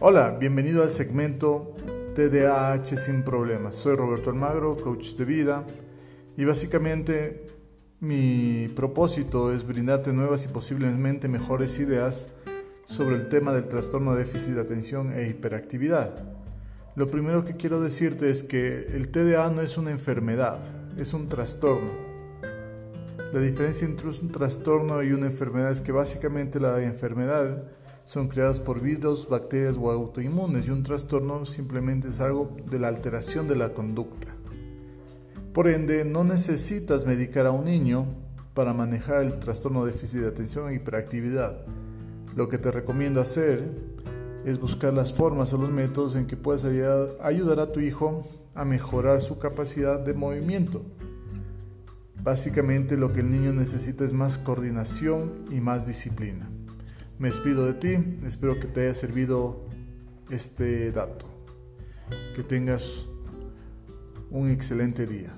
Hola, bienvenido al segmento TDAH sin problemas. Soy Roberto Almagro, coach de vida y básicamente mi propósito es brindarte nuevas y posiblemente mejores ideas sobre el tema del trastorno de déficit de atención e hiperactividad. Lo primero que quiero decirte es que el TDA no es una enfermedad, es un trastorno. La diferencia entre un trastorno y una enfermedad es que básicamente la enfermedad son creados por virus, bacterias o autoinmunes y un trastorno simplemente es algo de la alteración de la conducta. Por ende, no necesitas medicar a un niño para manejar el trastorno de déficit de atención e hiperactividad. Lo que te recomiendo hacer es buscar las formas o los métodos en que puedas ayudar a tu hijo a mejorar su capacidad de movimiento. Básicamente lo que el niño necesita es más coordinación y más disciplina. Me despido de ti, espero que te haya servido este dato. Que tengas un excelente día.